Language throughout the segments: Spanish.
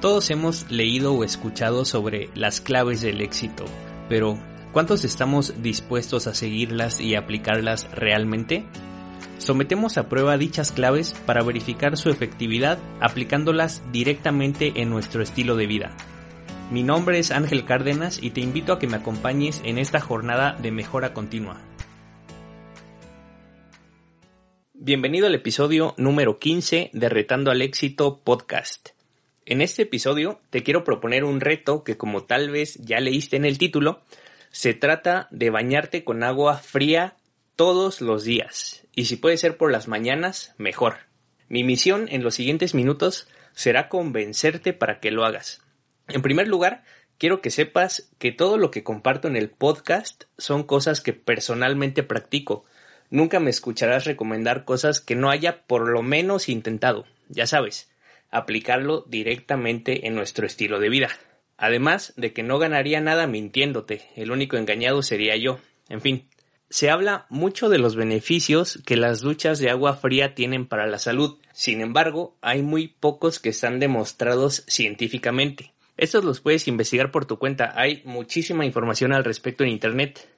Todos hemos leído o escuchado sobre las claves del éxito, pero ¿cuántos estamos dispuestos a seguirlas y aplicarlas realmente? Sometemos a prueba dichas claves para verificar su efectividad aplicándolas directamente en nuestro estilo de vida. Mi nombre es Ángel Cárdenas y te invito a que me acompañes en esta jornada de mejora continua. Bienvenido al episodio número 15 de Retando al Éxito Podcast. En este episodio te quiero proponer un reto que como tal vez ya leíste en el título, se trata de bañarte con agua fría todos los días y si puede ser por las mañanas, mejor. Mi misión en los siguientes minutos será convencerte para que lo hagas. En primer lugar, quiero que sepas que todo lo que comparto en el podcast son cosas que personalmente practico. Nunca me escucharás recomendar cosas que no haya por lo menos intentado. Ya sabes, aplicarlo directamente en nuestro estilo de vida. Además de que no ganaría nada mintiéndote, el único engañado sería yo. En fin, se habla mucho de los beneficios que las duchas de agua fría tienen para la salud. Sin embargo, hay muy pocos que están demostrados científicamente. Estos los puedes investigar por tu cuenta. Hay muchísima información al respecto en Internet.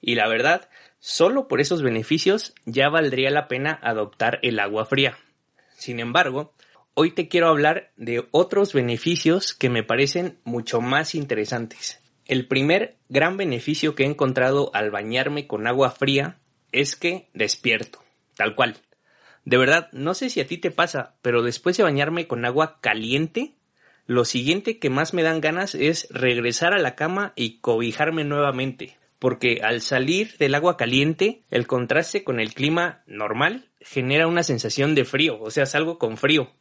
Y la verdad, solo por esos beneficios ya valdría la pena adoptar el agua fría. Sin embargo, hoy te quiero hablar de otros beneficios que me parecen mucho más interesantes. El primer gran beneficio que he encontrado al bañarme con agua fría es que despierto, tal cual. De verdad, no sé si a ti te pasa, pero después de bañarme con agua caliente, lo siguiente que más me dan ganas es regresar a la cama y cobijarme nuevamente, porque al salir del agua caliente, el contraste con el clima normal genera una sensación de frío, o sea, salgo con frío,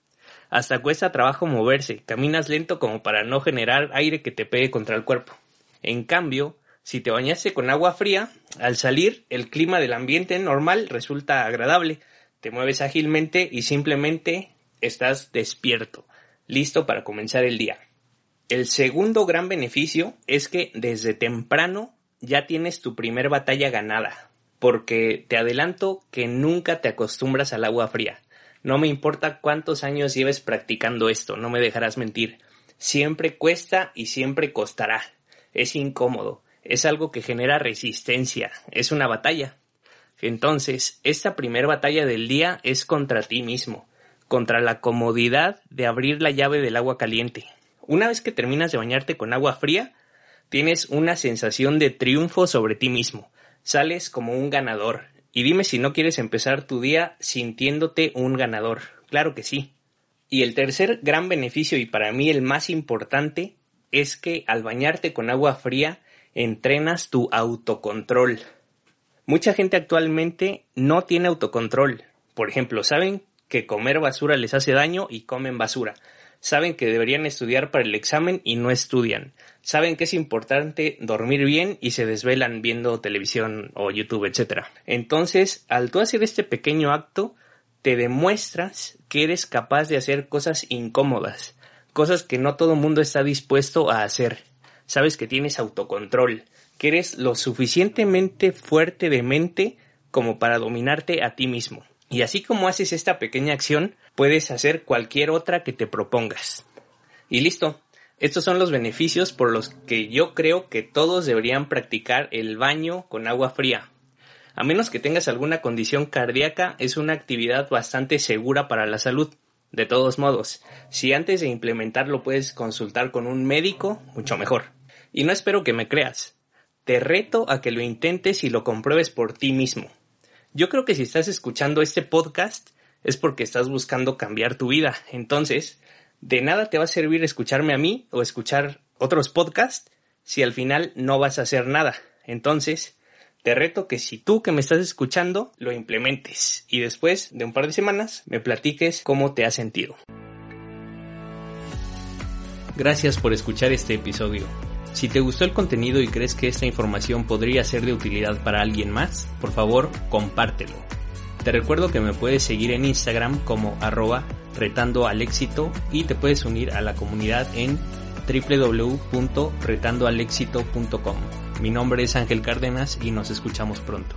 hasta cuesta trabajo moverse, caminas lento como para no generar aire que te pegue contra el cuerpo. En cambio, si te bañaste con agua fría, al salir el clima del ambiente normal resulta agradable, te mueves ágilmente y simplemente estás despierto, listo para comenzar el día. El segundo gran beneficio es que desde temprano ya tienes tu primer batalla ganada, porque te adelanto que nunca te acostumbras al agua fría. No me importa cuántos años lleves practicando esto, no me dejarás mentir. Siempre cuesta y siempre costará. Es incómodo, es algo que genera resistencia, es una batalla. Entonces, esta primera batalla del día es contra ti mismo, contra la comodidad de abrir la llave del agua caliente. Una vez que terminas de bañarte con agua fría, tienes una sensación de triunfo sobre ti mismo. Sales como un ganador, y dime si no quieres empezar tu día sintiéndote un ganador. Claro que sí. Y el tercer gran beneficio y para mí el más importante es que al bañarte con agua fría entrenas tu autocontrol. Mucha gente actualmente no tiene autocontrol. Por ejemplo, saben que comer basura les hace daño y comen basura saben que deberían estudiar para el examen y no estudian. Saben que es importante dormir bien y se desvelan viendo televisión o YouTube, etc. Entonces, al tú hacer este pequeño acto, te demuestras que eres capaz de hacer cosas incómodas, cosas que no todo el mundo está dispuesto a hacer. Sabes que tienes autocontrol, que eres lo suficientemente fuerte de mente como para dominarte a ti mismo. Y así como haces esta pequeña acción, puedes hacer cualquier otra que te propongas. Y listo. Estos son los beneficios por los que yo creo que todos deberían practicar el baño con agua fría. A menos que tengas alguna condición cardíaca, es una actividad bastante segura para la salud. De todos modos, si antes de implementarlo puedes consultar con un médico, mucho mejor. Y no espero que me creas. Te reto a que lo intentes y lo compruebes por ti mismo. Yo creo que si estás escuchando este podcast es porque estás buscando cambiar tu vida. Entonces, de nada te va a servir escucharme a mí o escuchar otros podcasts si al final no vas a hacer nada. Entonces, te reto que si tú que me estás escuchando lo implementes y después de un par de semanas me platiques cómo te has sentido. Gracias por escuchar este episodio. Si te gustó el contenido y crees que esta información podría ser de utilidad para alguien más, por favor, compártelo. Te recuerdo que me puedes seguir en Instagram como arroba retando al éxito y te puedes unir a la comunidad en www.retandoalexito.com. Mi nombre es Ángel Cárdenas y nos escuchamos pronto.